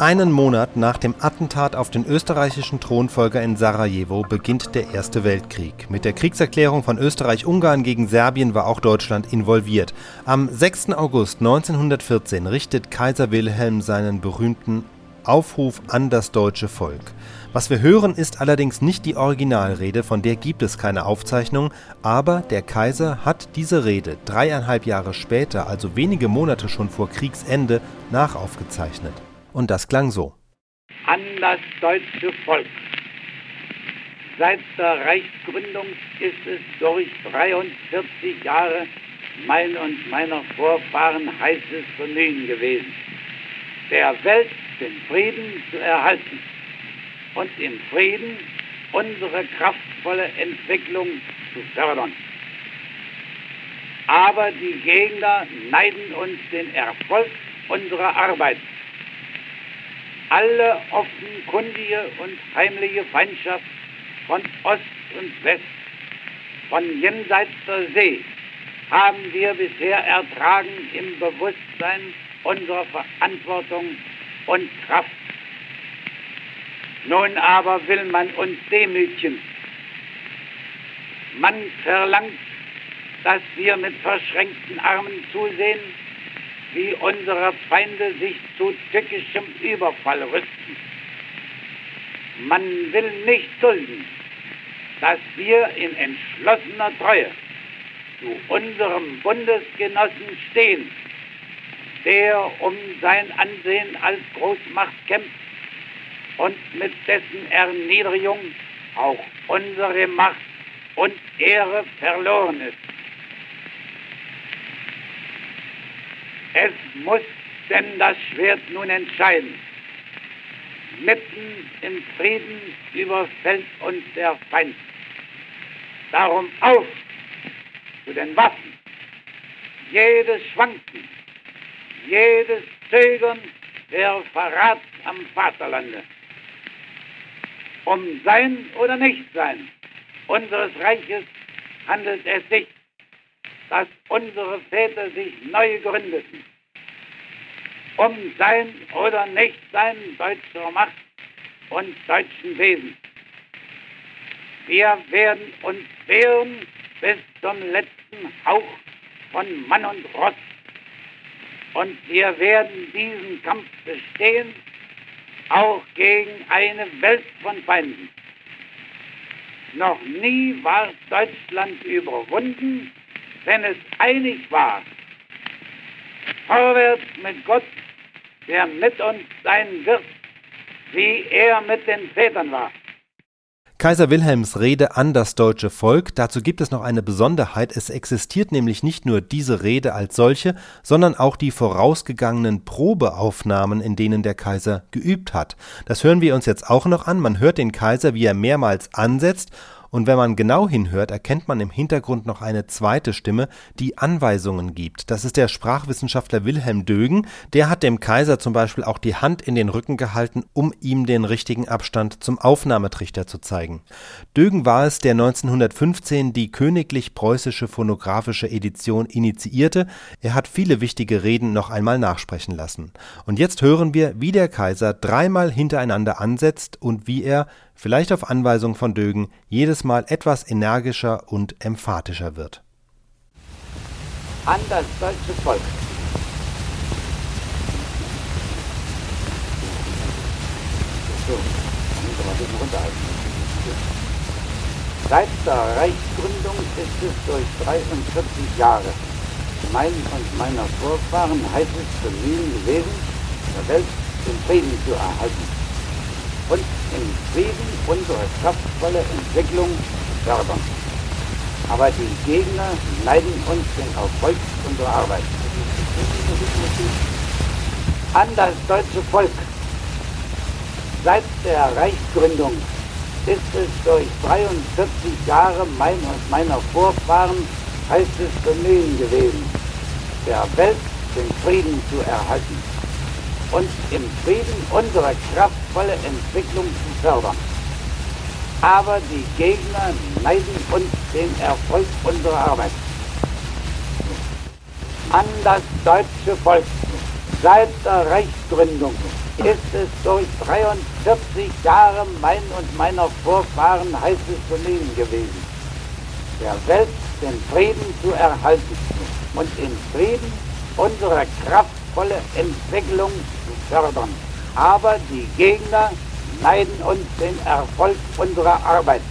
Einen Monat nach dem Attentat auf den österreichischen Thronfolger in Sarajevo beginnt der Erste Weltkrieg. Mit der Kriegserklärung von Österreich-Ungarn gegen Serbien war auch Deutschland involviert. Am 6. August 1914 richtet Kaiser Wilhelm seinen berühmten Aufruf an das deutsche Volk. Was wir hören, ist allerdings nicht die Originalrede, von der gibt es keine Aufzeichnung, aber der Kaiser hat diese Rede dreieinhalb Jahre später, also wenige Monate schon vor Kriegsende, nachaufgezeichnet. Und das klang so. An das deutsche Volk. Seit der Reichsgründung ist es durch 43 Jahre mein und meiner Vorfahren heißes Bemühen gewesen, der Welt den Frieden zu erhalten und im Frieden unsere kraftvolle Entwicklung zu fördern. Aber die Gegner neiden uns den Erfolg unserer Arbeit alle offenkundige und heimliche Feindschaft von Ost und West, von jenseits der See, haben wir bisher ertragen im Bewusstsein unserer Verantwortung und Kraft. Nun aber will man uns demütigen. Man verlangt, dass wir mit verschränkten Armen zusehen, wie unsere Feinde sich zu tückischem Überfall rüsten. Man will nicht dulden, dass wir in entschlossener Treue zu unserem Bundesgenossen stehen, der um sein Ansehen als Großmacht kämpft und mit dessen Erniedrigung auch unsere Macht und Ehre verloren ist. Es muss denn das Schwert nun entscheiden. Mitten im Frieden überfällt uns der Feind. Darum auf zu den Waffen. Jedes Schwanken, jedes Zögern wäre Verrat am Vaterlande. Um Sein oder Nichtsein unseres Reiches handelt es sich dass unsere Väter sich neu gründeten, um sein oder nicht sein deutscher Macht und deutschen Wesen. Wir werden uns wehren bis zum letzten Hauch von Mann und Ross. Und wir werden diesen Kampf bestehen, auch gegen eine Welt von Feinden. Noch nie war Deutschland überwunden wenn es einig war, vorwärts mit Gott, der mit uns sein wird, wie er mit den Vätern war. Kaiser Wilhelms Rede an das deutsche Volk, dazu gibt es noch eine Besonderheit, es existiert nämlich nicht nur diese Rede als solche, sondern auch die vorausgegangenen Probeaufnahmen, in denen der Kaiser geübt hat. Das hören wir uns jetzt auch noch an, man hört den Kaiser, wie er mehrmals ansetzt und wenn man genau hinhört, erkennt man im Hintergrund noch eine zweite Stimme, die Anweisungen gibt. Das ist der Sprachwissenschaftler Wilhelm Dögen. Der hat dem Kaiser zum Beispiel auch die Hand in den Rücken gehalten, um ihm den richtigen Abstand zum Aufnahmetrichter zu zeigen. Dögen war es, der 1915 die königlich preußische phonographische Edition initiierte. Er hat viele wichtige Reden noch einmal nachsprechen lassen. Und jetzt hören wir, wie der Kaiser dreimal hintereinander ansetzt und wie er vielleicht auf Anweisung von Dögen, jedes Mal etwas energischer und emphatischer wird. An das deutsche Volk. Seit der Reichsgründung ist es durch 43 Jahre mein und meiner Vorfahren heißes Bemühen gewesen, der Welt den Frieden zu erhalten und im Frieden unsere kraftvolle Entwicklung fördern. Aber die Gegner neiden uns den Erfolg unserer Arbeit. An das deutsche Volk. Seit der Reichsgründung ist es durch 43 Jahre mein meiner Vorfahren heißes Bemühen gewesen, der Welt den Frieden zu erhalten und im Frieden unsere kraftvolle Entwicklung zu fördern. Aber die Gegner neiden uns den Erfolg unserer Arbeit. An das deutsche Volk. Seit der Reichsgründung ist es durch 43 Jahre mein und meiner Vorfahren heißes Benehmen gewesen, der Welt den Frieden zu erhalten und in Frieden unsere kraftvolle Entwicklung zu fördern. Aber die Gegner neiden uns den Erfolg unserer Arbeit.